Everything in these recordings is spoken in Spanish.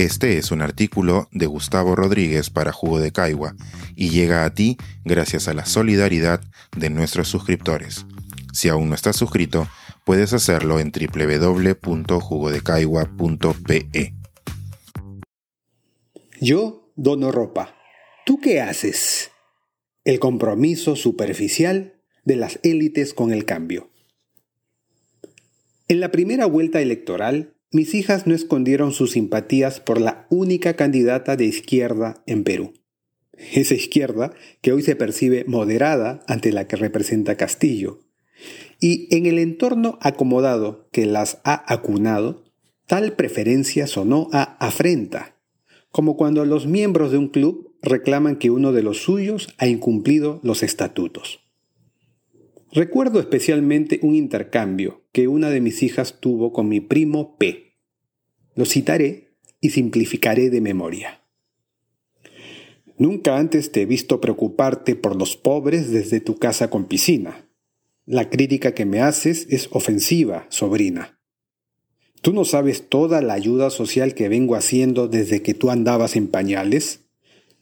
Este es un artículo de Gustavo Rodríguez para Jugo de Caigua y llega a ti gracias a la solidaridad de nuestros suscriptores. Si aún no estás suscrito, puedes hacerlo en www.jugodecaigua.pe. Yo dono ropa. ¿Tú qué haces? El compromiso superficial de las élites con el cambio. En la primera vuelta electoral, mis hijas no escondieron sus simpatías por la única candidata de izquierda en Perú. Esa izquierda que hoy se percibe moderada ante la que representa Castillo. Y en el entorno acomodado que las ha acunado, tal preferencia sonó a afrenta, como cuando los miembros de un club reclaman que uno de los suyos ha incumplido los estatutos. Recuerdo especialmente un intercambio que una de mis hijas tuvo con mi primo P. Lo citaré y simplificaré de memoria. Nunca antes te he visto preocuparte por los pobres desde tu casa con piscina. La crítica que me haces es ofensiva, sobrina. ¿Tú no sabes toda la ayuda social que vengo haciendo desde que tú andabas en pañales?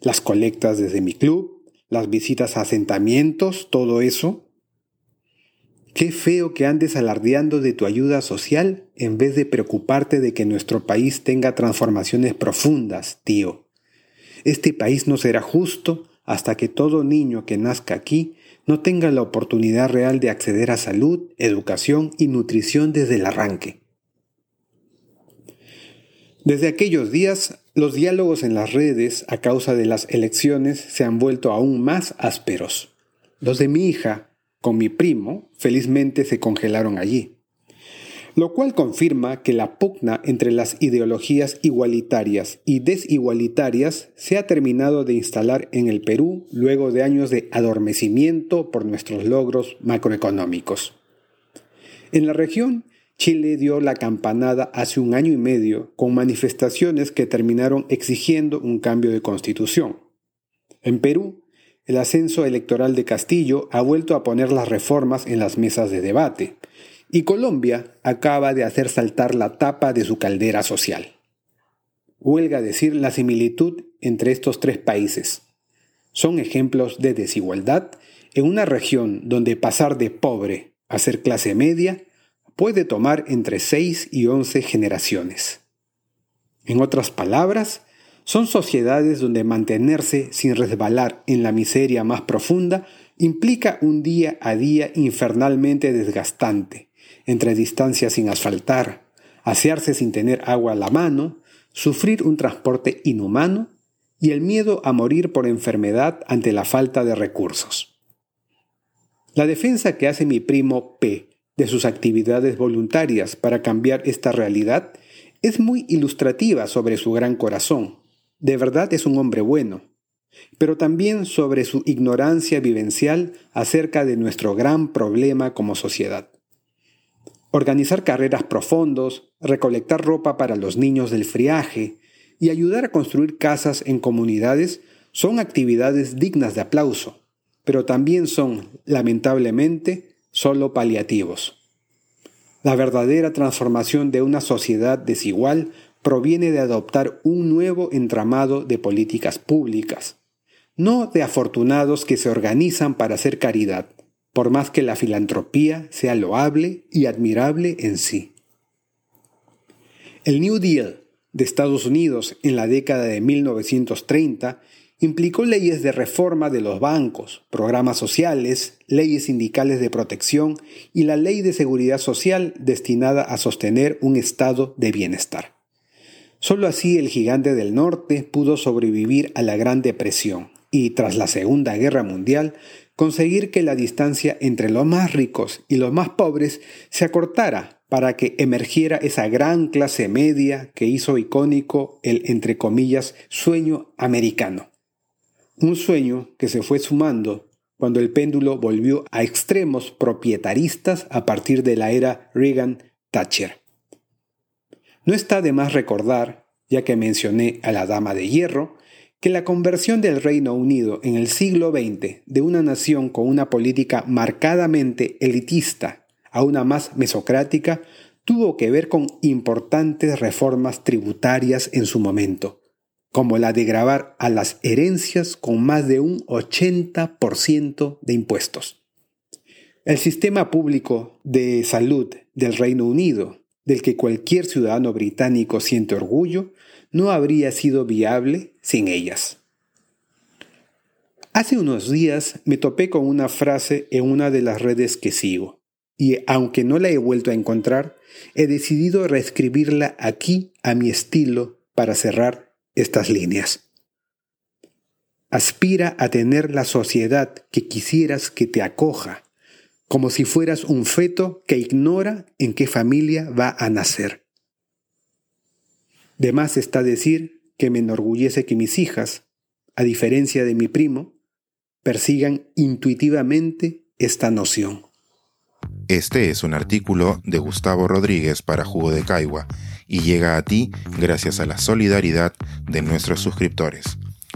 Las colectas desde mi club, las visitas a asentamientos, todo eso. Qué feo que andes alardeando de tu ayuda social en vez de preocuparte de que nuestro país tenga transformaciones profundas, tío. Este país no será justo hasta que todo niño que nazca aquí no tenga la oportunidad real de acceder a salud, educación y nutrición desde el arranque. Desde aquellos días, los diálogos en las redes a causa de las elecciones se han vuelto aún más ásperos. Los de mi hija, con mi primo, felizmente se congelaron allí. Lo cual confirma que la pugna entre las ideologías igualitarias y desigualitarias se ha terminado de instalar en el Perú luego de años de adormecimiento por nuestros logros macroeconómicos. En la región, Chile dio la campanada hace un año y medio con manifestaciones que terminaron exigiendo un cambio de constitución. En Perú, el ascenso electoral de Castillo ha vuelto a poner las reformas en las mesas de debate, y Colombia acaba de hacer saltar la tapa de su caldera social. Huelga decir la similitud entre estos tres países. Son ejemplos de desigualdad en una región donde pasar de pobre a ser clase media puede tomar entre 6 y 11 generaciones. En otras palabras, son sociedades donde mantenerse sin resbalar en la miseria más profunda implica un día a día infernalmente desgastante, entre distancias sin asfaltar, asearse sin tener agua a la mano, sufrir un transporte inhumano y el miedo a morir por enfermedad ante la falta de recursos. La defensa que hace mi primo P de sus actividades voluntarias para cambiar esta realidad es muy ilustrativa sobre su gran corazón de verdad es un hombre bueno, pero también sobre su ignorancia vivencial acerca de nuestro gran problema como sociedad. Organizar carreras profundos, recolectar ropa para los niños del friaje y ayudar a construir casas en comunidades son actividades dignas de aplauso, pero también son, lamentablemente, solo paliativos. La verdadera transformación de una sociedad desigual proviene de adoptar un nuevo entramado de políticas públicas, no de afortunados que se organizan para hacer caridad, por más que la filantropía sea loable y admirable en sí. El New Deal de Estados Unidos en la década de 1930 implicó leyes de reforma de los bancos, programas sociales, leyes sindicales de protección y la ley de seguridad social destinada a sostener un estado de bienestar. Solo así el gigante del norte pudo sobrevivir a la Gran Depresión y, tras la Segunda Guerra Mundial, conseguir que la distancia entre los más ricos y los más pobres se acortara para que emergiera esa gran clase media que hizo icónico el, entre comillas, sueño americano. Un sueño que se fue sumando cuando el péndulo volvió a extremos propietaristas a partir de la era Reagan-Thatcher. No está de más recordar, ya que mencioné a la Dama de Hierro, que la conversión del Reino Unido en el siglo XX de una nación con una política marcadamente elitista a una más mesocrática tuvo que ver con importantes reformas tributarias en su momento, como la de grabar a las herencias con más de un 80% de impuestos. El sistema público de salud del Reino Unido, del que cualquier ciudadano británico siente orgullo, no habría sido viable sin ellas. Hace unos días me topé con una frase en una de las redes que sigo, y aunque no la he vuelto a encontrar, he decidido reescribirla aquí a mi estilo para cerrar estas líneas. Aspira a tener la sociedad que quisieras que te acoja, como si fueras un feto que ignora en qué familia va a nacer. De más está decir que me enorgullece que mis hijas, a diferencia de mi primo, persigan intuitivamente esta noción. Este es un artículo de Gustavo Rodríguez para Jugo de Caigua y llega a ti gracias a la solidaridad de nuestros suscriptores.